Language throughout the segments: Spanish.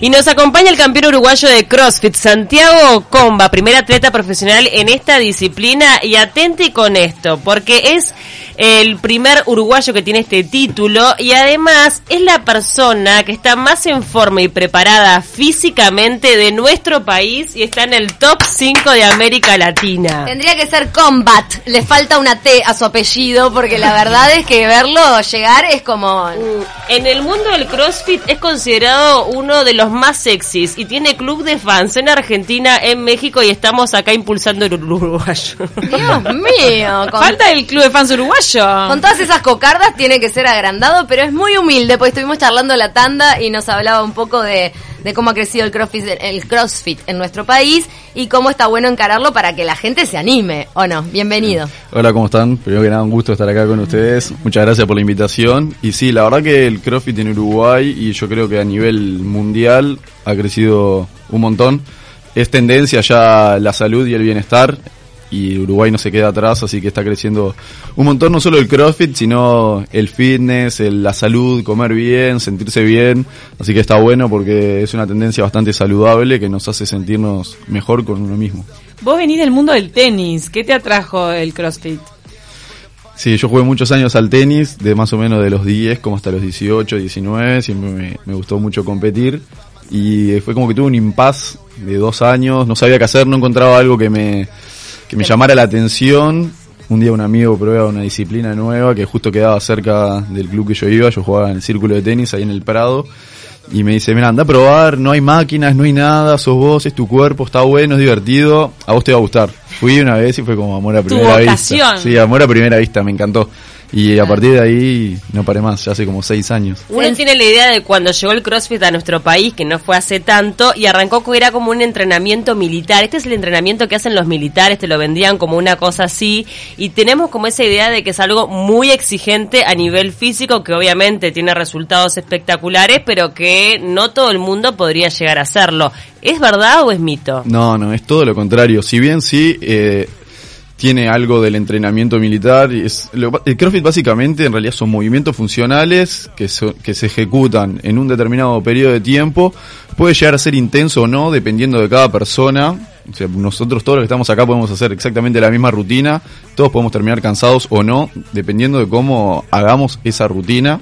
Y nos acompaña el campeón uruguayo de CrossFit, Santiago Comba, primer atleta profesional en esta disciplina. Y atente con esto, porque es el primer uruguayo que tiene este título y además es la persona que está más en forma y preparada físicamente de nuestro país y está en el top 5 de América Latina. Tendría que ser Combat, le falta una T a su apellido porque la verdad es que verlo llegar es como... Mm, en el mundo del CrossFit es considerado uno de los más sexys y tiene club de fans en Argentina, en México y estamos acá impulsando el uruguayo. Dios mío. Falta el club de fans uruguayo. Con todas esas cocardas tiene que ser agrandado, pero es muy humilde, pues estuvimos charlando la tanda y nos hablaba un poco de, cómo ha crecido el crossfit, el crossfit en nuestro país y cómo está bueno encararlo para que la gente se anime, ¿o no? Bienvenido. Hola, ¿cómo están? Primero que nada, un gusto estar acá con ustedes. Muchas gracias por la invitación. Y sí, la verdad que el crossfit en Uruguay y yo creo que a nivel mundial ha crecido un montón. Es tendencia ya la salud y el bienestar y Uruguay no se queda atrás, así que está creciendo un montón, no solo el CrossFit, sino el fitness, la salud, comer bien, sentirse bien, así que está bueno porque es una tendencia bastante saludable que nos hace sentirnos mejor con uno mismo. Vos venís del mundo del tenis, ¿qué te atrajo el CrossFit? Sí, yo jugué muchos años al tenis, de más o menos de los 10 como hasta los 18, 19, siempre me, me gustó mucho competir y fue como que tuve un impas de dos años, no sabía qué hacer, no encontraba algo que me que me llamara la atención. Un día un amigo prueba una disciplina nueva que justo quedaba cerca del club que yo iba, yo jugaba en el círculo de tenis ahí en el Prado, y me dice, mira, anda a probar, no hay máquinas, no hay nada, sos vos, es tu cuerpo, está bueno, es divertido, a vos te va a gustar. Fui una vez y fue como amor a primera vista. Sí, amor a primera vista, me encantó. Y a partir de ahí no paré más, ya hace como seis años. Uno tiene la idea de cuando llegó el CrossFit a nuestro país, que no fue hace tanto, y arrancó que era como un entrenamiento militar. Este es el entrenamiento que hacen los militares, te lo vendían como una cosa así, y tenemos como esa idea de que es algo muy exigente a nivel físico, que obviamente tiene resultados espectaculares, pero que no todo el mundo podría llegar a hacerlo. ¿Es verdad o es mito? No, no, es todo lo contrario. Si bien sí, eh, tiene algo del entrenamiento militar. Es, el CrossFit básicamente en realidad son movimientos funcionales que, que se ejecutan en un determinado periodo de tiempo. Puede llegar a ser intenso o no, dependiendo de cada persona. Nosotros todos los que estamos acá podemos hacer exactamente la misma rutina. Todos podemos terminar cansados o no, dependiendo de cómo hagamos esa rutina.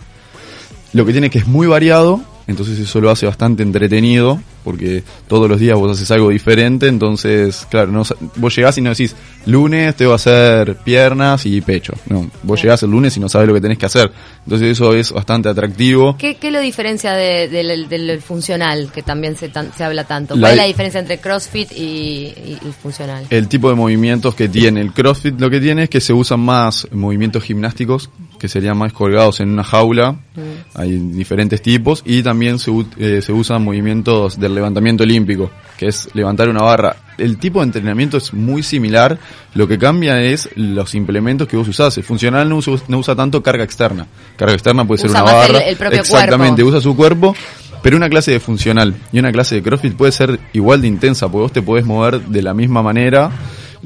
Lo que tiene que es muy variado, entonces eso lo hace bastante entretenido porque todos los días vos haces algo diferente, entonces, claro, no, vos llegás y no decís, lunes te voy a hacer piernas y pecho. No, vos llegás el lunes y no sabes lo que tenés que hacer. Entonces eso es bastante atractivo. ¿Qué, qué lo diferencia del, funcional, que también se, se habla tanto? ¿Cuál es la diferencia entre CrossFit y, funcional? El tipo de movimientos que tiene. El CrossFit lo que tiene es que se usan más movimientos gimnásticos, que serían más colgados en una jaula. Mm. Hay diferentes tipos. Y también se, eh, se usan movimientos del levantamiento olímpico, que es levantar una barra. El tipo de entrenamiento es muy similar, lo que cambia es los implementos que vos usás. El funcional no usa, tanto carga externa. Carga externa puede ser una barra. exactamente, usa su cuerpo. Pero una clase de funcional y una clase de CrossFit puede ser igual de intensa, porque vos te podés mover de la misma manera.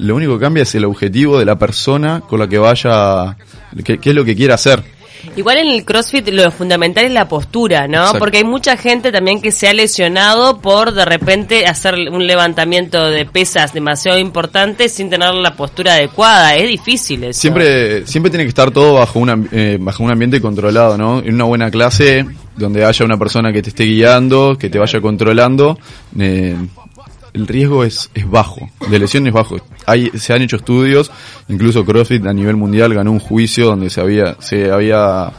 Lo único que cambia es el objetivo de la persona con la que vaya, qué es lo que quiera hacer. Igual en el CrossFit lo fundamental es la postura, ¿no? Porque hay mucha gente también que se ha lesionado por de repente hacer un levantamiento de pesas demasiado importante sin tener la postura adecuada. Es difícil eso. Siempre, siempre tiene que estar todo bajo, una, eh, bajo un ambiente controlado, ¿no? En una buena clase donde haya una persona que te esté guiando, que te vaya controlando. Eh, el riesgo es, es bajo, de lesión es bajo. Hay, se han hecho estudios, incluso CrossFit a nivel mundial ganó un juicio donde se había, se había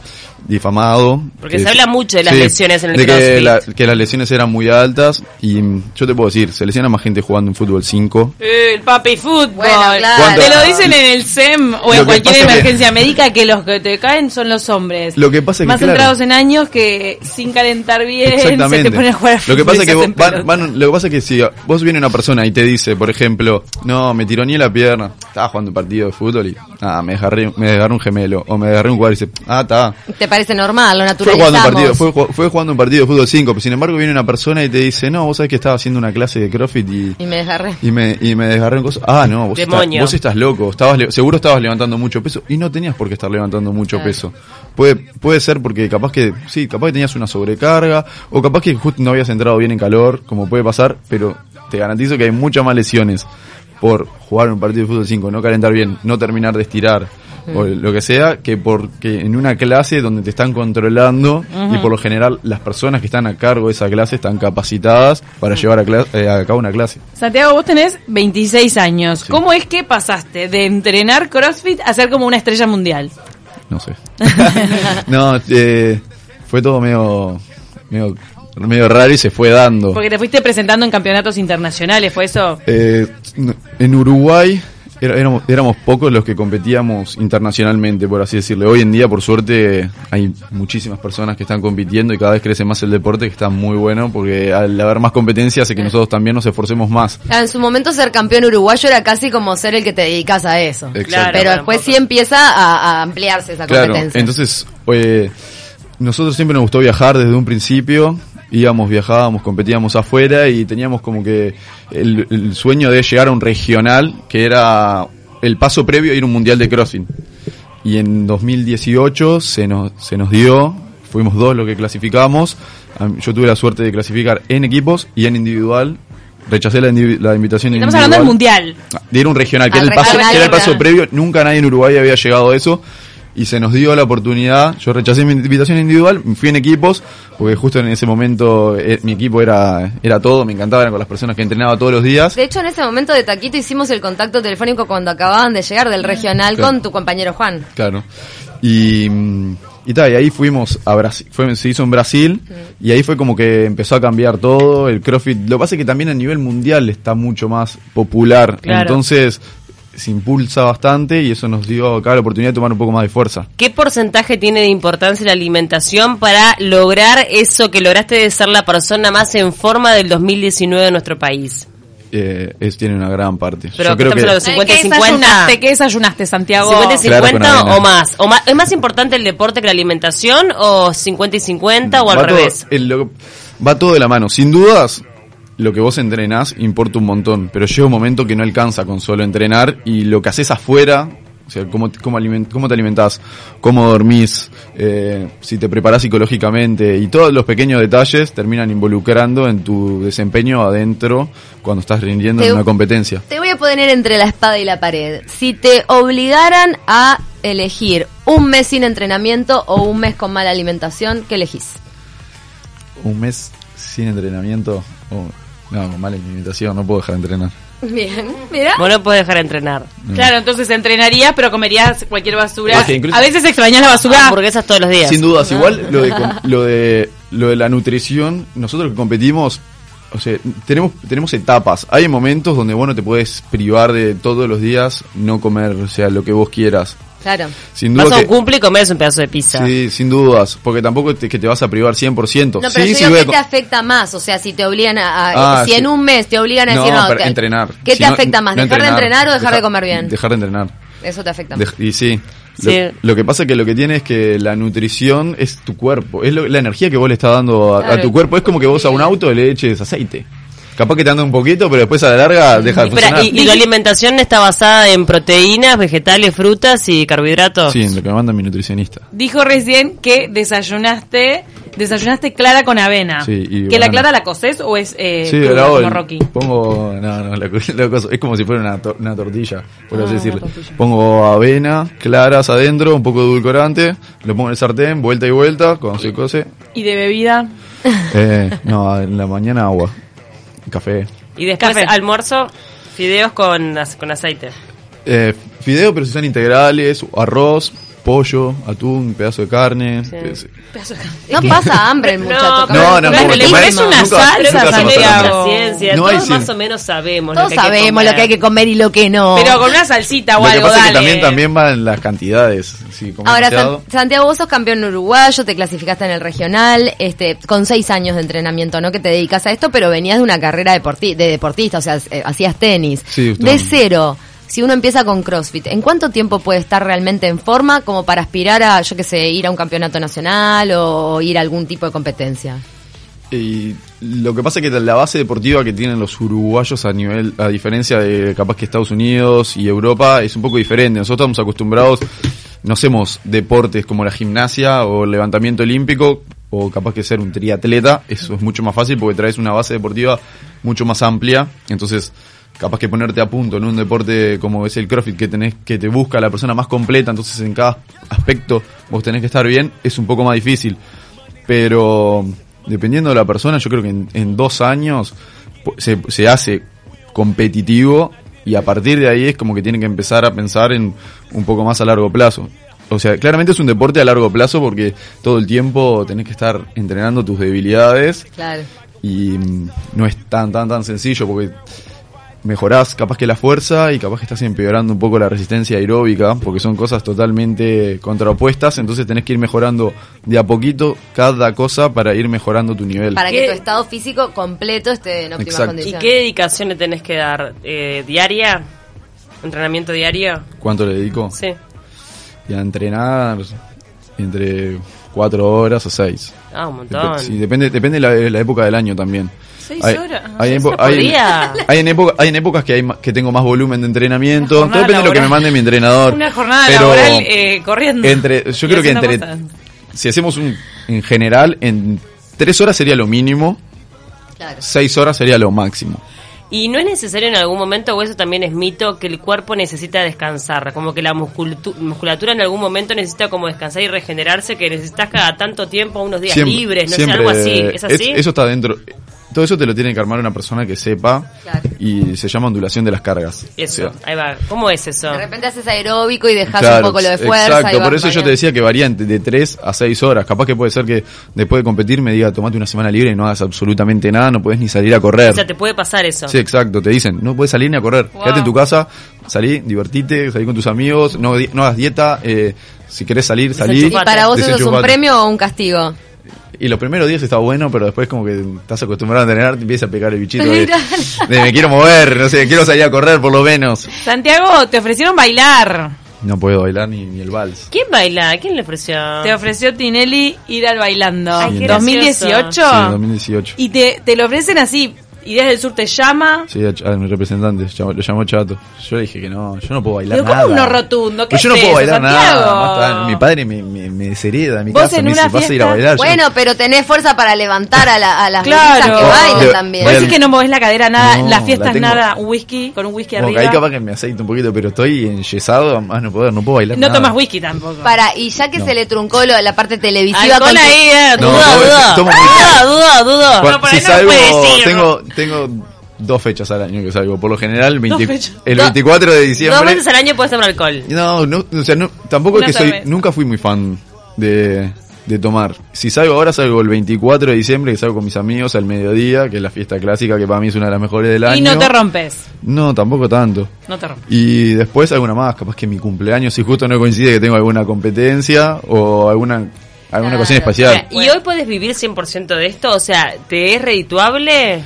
difamado. Porque se habla mucho de las lesiones en el de que, que, las lesiones eran muy altas y yo te puedo decir, se lesiona más gente jugando en fútbol 5. el papi fútbol. Te lo dicen en el SEM o en cualquier emergencia médica que los que te caen son los hombres. Lo que pasa más entrados en años que sin calentar bien se te ponen a jugar Lo que pasa es que lo que pasa es que si vos viene una persona y te dice, por ejemplo, no, me tiró ni la pierna, estaba jugando un partido de fútbol y ah, me desgarré, me desgarré un gemelo o me desgarré un cuadro y dice, ah, está parece normal, lo natural. Fue jugando, un partido, fue, jugando un partido de fútbol 5, pero sin embargo viene una persona y te dice, no, vos sabés que estaba haciendo una clase de CrossFit y... Y me desgarré. Y me, y me desgarré en cosas. Ah, no, vos, estás, vos estás loco, estabas, seguro estabas levantando mucho peso y no tenías por qué estar levantando mucho peso. Puede, puede ser porque capaz que, sí, capaz que tenías una sobrecarga, o capaz que justo no habías entrado bien en calor, como puede pasar, pero te garantizo que hay muchas más lesiones por jugar un partido de fútbol 5, no calentar bien, no terminar de estirar, o lo que sea, que porque en una clase donde te están controlando y por lo general las personas que están a cargo de esa clase están capacitadas para llevar a, eh, a, cabo una clase. Santiago, vos tenés 26 años. ¿Cómo es que pasaste de entrenar CrossFit a ser como una estrella mundial? No sé. no, eh, fue todo medio, medio medio raro y se fue dando. Porque te fuiste presentando en campeonatos internacionales, ¿fue eso? Eh, en Uruguay éramos, éramos pocos los que competíamos internacionalmente, por así decirlo. Hoy en día, por suerte, hay muchísimas personas que están compitiendo y cada vez crece más el deporte, que está muy bueno, porque al haber más competencia hace que nosotros también nos esforcemos más. Ah, en su momento ser campeón uruguayo era casi como ser el que te dedicas a eso. Claro, Pero después sí empieza a, ampliarse esa competencia. Entonces, eh, nosotros siempre nos gustó viajar desde un principio íbamos, viajábamos, competíamos afuera y teníamos como que el, sueño de llegar a un regional que era el paso previo a ir a un mundial de crossing. Y en 2018 se nos, se nos dio, fuimos dos los que clasificamos. Yo tuve la suerte de clasificar en equipos y en individual. Rechacé la, la invitación Estamos hablando del mundial. De ir a un regional, que, era el, paso, que era el paso previo. Nunca nadie en Uruguay había llegado a eso y se nos dio la oportunidad. Yo rechacé mi invitación individual, fui en equipos, porque justo en ese momento eh, mi equipo era, era todo, me encantaba, con las personas que entrenaba todos los días. De hecho, en ese momento de Taquito hicimos el contacto telefónico cuando acababan de llegar del regional con tu compañero Juan. Claro. Y, y tal, y ahí fuimos a Brasil, fue, se hizo en Brasil, y ahí fue como que empezó a cambiar todo, el CrossFit, lo que pasa es que también a nivel mundial está mucho más popular, entonces se impulsa bastante y eso nos dio acá la oportunidad de tomar un poco más de fuerza. ¿Qué porcentaje tiene de importancia la alimentación para lograr eso que lograste de ser la persona más en forma del 2019 de nuestro país? Eh, es, tiene una gran parte. Pero Yo creo que 50 ¿Qué desayunaste, ¿Qué desayunaste, Santiago? 50 50 o, más. o más. ¿Es más importante el deporte que la alimentación o 50 y 50 o al revés? va todo de la mano. Sin dudas, lo que vos entrenás importa un montón, pero llega un momento que no alcanza con solo entrenar y lo que haces afuera, o sea, cómo, cómo, cómo te alimentás, cómo dormís, eh, si te preparás psicológicamente y todos los pequeños detalles terminan involucrando en tu desempeño adentro cuando estás rindiendo en una competencia. Te voy a poner entre la espada y la pared. Si te obligaran a elegir un mes sin entrenamiento o un mes con mala alimentación, ¿qué elegís? Un mes sin entrenamiento. Oh, no, mala alimentación, no puedo dejar de entrenar. Bien, mira. Vos no podés dejar de entrenar. Claro, entonces entrenarías, pero comerías cualquier basura. a veces extrañas la basura. Hamburguesas todos los días. Sin dudas, igual lo de, lo de, lo de la nutrición, nosotros que competimos, o sea, tenemos, tenemos etapas. Hay momentos donde vos no te puedes privar de todos los días no comer, o sea, lo que vos quieras. Claro. Sin duda vas a un cumple y comes un pedazo de pizza. Sí, sin dudas, porque tampoco es que te vas a privar 100%. No, pero sí, yo ¿qué te afecta más? O sea, si te obligan a... Ah, si en un mes te obligan a decir... No, pero entrenar. ¿Qué te afecta más? ¿Dejar de entrenar o dejar, de comer bien? Dejar de entrenar. Eso te afecta más. y sí. Lo, que pasa es que lo que tiene es que la nutrición es tu cuerpo, es la energía que vos le estás dando a, a tu cuerpo. Es como que vos a un auto le eches aceite. Capaz que te anda un poquito, pero después a la larga deja de funcionar. ¿Y, la alimentación está basada en proteínas, vegetales, frutas y carbohidratos? Sí, en lo que me manda mi nutricionista. Dijo recién que desayunaste desayunaste clara con avena. Sí, ¿Que la clara la coces o es eh, sí, la como Rocky? Pongo, no, no, la, es como si fuera una, una tortilla, por así ah, decirlo. Pongo avena, claras adentro, un poco de edulcorante, lo pongo en el sartén, vuelta y vuelta, cuando se cose. ¿Y de bebida? Eh, no, en la mañana agua. Café. Y después almuerzo, fideos con, con aceite. Eh, fideos, pero si son integrales, arroz, pollo, atún, pedazo de carne. No pasa hambre el muchacho. No, no, no, no, es una salsa, Santiago. Ciencia. No Todos más o menos sabemos Todos lo que sabemos hay que lo que hay que comer y lo que no. Pero con una salsita o lo algo, que pasa dale. Es que también, también van las cantidades. Sí, Ahora, Santiago, vos sos campeón uruguayo, te clasificaste en el regional, este, con seis años de entrenamiento, ¿no? Que te dedicas a esto, pero venías de una carrera de deportista, o sea, eh, hacías tenis. Sí, de cero si uno empieza con CrossFit, ¿en cuánto tiempo puede estar realmente en forma como para aspirar a, yo qué sé, ir a un campeonato nacional o ir a algún tipo de competencia? Y lo que pasa es que la base deportiva que tienen los uruguayos a nivel, a diferencia de capaz que Estados Unidos y Europa, es un poco diferente. Nosotros estamos acostumbrados no hacemos deportes como la gimnasia o el levantamiento olímpico, o capaz que ser un triatleta, eso es mucho más fácil porque traes una base deportiva mucho más amplia, entonces capaz que ponerte a punto en un deporte como es el CrossFit que tenés que te busca la persona más completa, entonces en cada aspecto vos tenés que estar bien, es un poco más difícil. Pero dependiendo de la persona, yo creo que en, dos años se, se hace competitivo y a partir de ahí es como que tienen que empezar a pensar en un poco más a largo plazo. O sea, claramente es un deporte a largo plazo porque todo el tiempo tenés que estar entrenando tus debilidades. Claro. Y mm, no es tan, tan, tan sencillo porque mejorás capaz que la fuerza y capaz que estás empeorando un poco la resistencia aeróbica, porque son cosas totalmente contraopuestas, entonces tenés que ir mejorando de a poquito cada cosa para ir mejorando tu nivel. Para que tu estado físico completo esté en óptimas condiciones. ¿Y qué dedicación le tenés que dar? Eh, ¿Diaria? ¿Entrenamiento diario? ¿Cuánto le dedico? Sí. Y a entrenar entre cuatro horas o seis. Ah, un montón. sí, depende, depende de la época del año también. Seis hay, horas. Hay, en época, hay en épocas que, hay, que tengo más volumen de entrenamiento. Todo depende de lo que me mande mi entrenador. Una jornada laboral eh, corriendo. Entre, yo creo que entre. Si hacemos un. En general, en tres horas sería lo mínimo. Claro. Seis horas sería lo máximo. Y no es necesario en algún momento, o eso también es mito, que el cuerpo necesita descansar, como que la musculatura en algún momento necesita como descansar y regenerarse, que necesitas cada tanto tiempo, unos días libres, no sé, algo así. ¿Es así? eso está dentro, todo eso te lo tiene que armar una persona que sepa y se llama ondulación de las cargas. Eso, ahí va. ¿Cómo es eso? De repente haces aeróbico y dejas un poco lo de fuerza. Exacto, por eso yo te decía que varía de 3 a 6 horas. Capaz que puede ser que después de competir me diga, tomate una semana libre y no hagas absolutamente nada, no puedes ni salir a correr. O sea, te puede pasar eso. Sí, exacto, te dicen, no puedes salir ni a correr. Quédate en tu casa, salí, divertite, salí con tus amigos, no, no hagas dieta, eh, si querés salir, salí. ¿Y para vos eso es un premio o un castigo? Y los primeros días está bueno, pero después como que estás acostumbrado a entrenar, te empieza a pegar el bichito de, me quiero mover, no sé, quiero salir a correr por lo menos. Santiago, te ofrecieron bailar. No puedo bailar ni, ni el vals. ¿Quién baila? ¿Quién le ofreció? Te ofreció Tinelli ir al bailando. Ay, ¿2018? Sí, 2018. Y te, te lo ofrecen así, Ideas del Sur te llama. Sí, a, mi representante, lo llamó Chato. Yo le dije que no, yo no puedo bailar Pero nada. ¿cómo no rotundo? ¿Qué pues yo no puedo bailar nada. Mi padre me, me, me deshereda mi casa, me dice, vas a ir a bailar. Bueno, pero tenés fuerza para levantar a, la, a las claro. que bailan también. Vos decís que no movés la cadera nada, en las fiestas nada, un whisky, con un whisky arriba. Ahí capaz que me aceite un poquito, pero estoy enyesado, más no puedo, no puedo bailar No tomas whisky tampoco. Para, y ya que se le truncó lo, la parte televisiva con ahí, eh, duda, duda, duda, duda, duda. Si salgo, tengo, tengo dos fechas al año que salgo. Por lo general, el 24 de diciembre. Dos veces al año puedes tomar alcohol. No, no o sea, no, tampoco es que soy. Nunca fui muy fan de, de tomar. Si salgo ahora, salgo el 24 de diciembre, que salgo con mis amigos al mediodía, que es la fiesta clásica, que para mí es una de las mejores del año. Y no te rompes. No, tampoco tanto. No te rompes. Y después alguna más, capaz que mi cumpleaños, si justo no coincide que tengo alguna competencia o alguna alguna claro. especial. ¿Y hoy puedes vivir 100% de esto? O sea, ¿te es redituable?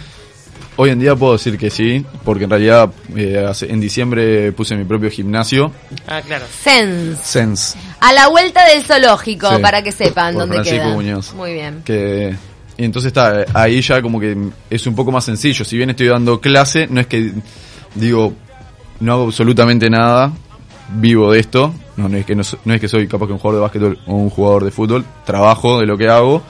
Hoy en día puedo decir que sí, porque en realidad eh, en diciembre puse mi propio gimnasio. Ah, claro. Sense. Sense. A la vuelta del zoológico, para que sepan dónde Francisco queda. Muñoz. Muy bien. Que, y entonces está, ahí ya como que es un poco más sencillo. Si bien estoy dando clase, no es que digo, no hago absolutamente nada, vivo de esto. No, es que no, no es que soy capaz que un jugador de básquetbol o un jugador de fútbol, trabajo de lo que hago.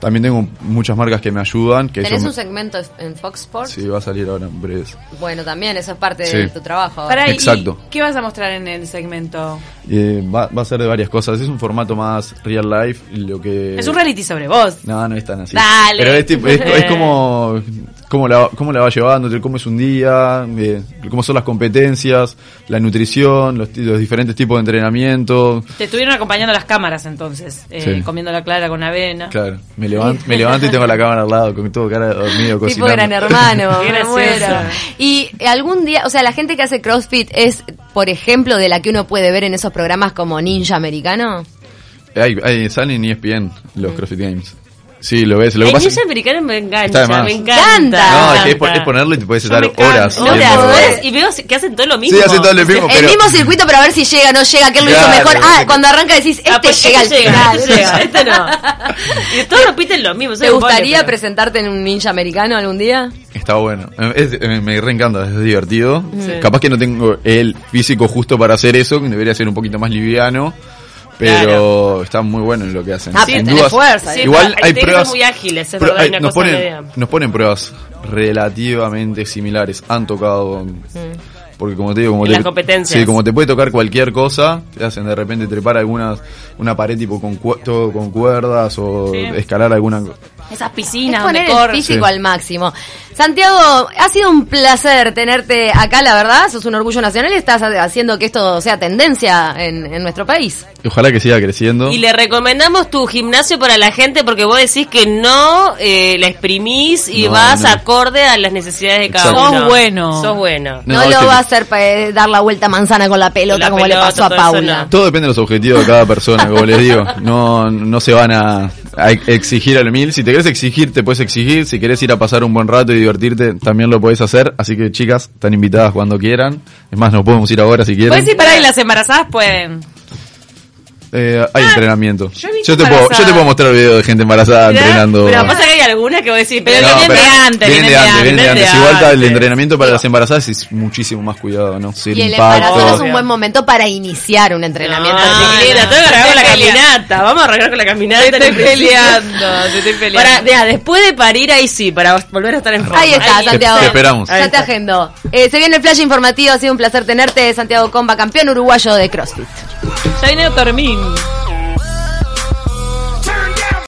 También tengo muchas marcas que me ayudan. Que ¿Tenés un segmento en Fox Sports? Sí, va a salir ahora en breve. Bueno, también eso es parte de tu trabajo. Exacto. ¿Qué vas a mostrar en el segmento? Eh, va, va, a ser de varias cosas. Es un formato más real life. Lo que... Es un reality sobre vos. No, no es tan así. Dale. Pero es, es como cómo la, cómo la va llevando, cómo es un día, eh, cómo son las competencias, la nutrición, los, los, diferentes tipos de entrenamiento. Te estuvieron acompañando las cámaras entonces, eh, comiendo la clara con avena. Claro, me levanto, me levanto y tengo la cámara al lado, con todo cara dormido, cocinando. Tipo gran hermano, me Y algún día, o sea, la gente que hace CrossFit es, por ejemplo, de la que uno puede ver en esos programas como Ninja Americano. Hay, hay, salen en ESPN los CrossFit Games. Sí, lo ves. Lo el pasa... americano me engancha, me encanta. No, es que es, ponerlo y te puedes estar horas. Horas, y veo que hacen todo lo mismo. Sí, hacen todo lo mismo. El mismo circuito para ver si llega o no llega, que él lo hizo mejor. Ah, cuando arranca decís, este, ah, pues llega este llega, este llega, este no. Y todos repiten lo mismo. ¿Te gustaría presentarte en un ninja americano algún día? Está bueno. Es, me reencanta, es divertido. Capaz que no tengo el físico justo para hacer eso, que debería ser un poquito más liviano pero está muy bueno en lo que hacen. Ah, Sin dudas, fuerza. igual hay pruebas muy ágiles, es verdad, nos, ponen, nos ponen pruebas relativamente similares. Han tocado mm. porque como te digo, como te, Sí, como te puede tocar cualquier cosa, te hacen de repente trepar algunas una pared tipo con todo con cuerdas o escalar alguna esas piscinas es poner el físico al máximo. Santiago, ha sido un placer tenerte acá, la verdad. Sos un orgullo nacional y estás haciendo que esto sea tendencia en, nuestro país. Ojalá que siga creciendo. Y le recomendamos tu gimnasio para la gente porque vos decís que no eh, la exprimís y vas acorde a las necesidades de cada uno. Sos bueno. Sos bueno. No, lo va a hacer para eh, dar la vuelta manzana con la pelota como le pasó a Paula. Todo depende de los objetivos de cada persona, como les digo. No, no se van a, exigir al mil. Si te querés exigir, te puedes exigir. Si querés ir a pasar un buen rato y divertirte, también lo podés hacer. Así que chicas, están invitadas cuando quieran. Es más, nos podemos ir ahora si quieren. Puedes ir para ahí, las embarazadas pueden. Eh, hay ah, entrenamiento. Yo, te puedo, yo te puedo mostrar videos de gente embarazada entrenando. Pero pasa que hay algunas que voy a decir, pero, vienen, de antes, vienen, de antes. Vienen de antes. Igual el entrenamiento para las embarazadas es muchísimo más cuidado, ¿no? y el embarazo es un buen momento para iniciar un entrenamiento. No, chiquilina, tengo que arreglar con la caminata. Vamos a arreglar con la caminata. Te estoy peleando, te estoy peleando. Para, después de parir, ahí sí, para volver a estar en forma. Ahí está, Santiago. Te, esperamos. Ya te agendo. Eh, se viene el flash informativo, ha sido un placer tenerte, Santiago Comba, campeón uruguayo de CrossFit. Ya viene Dormín.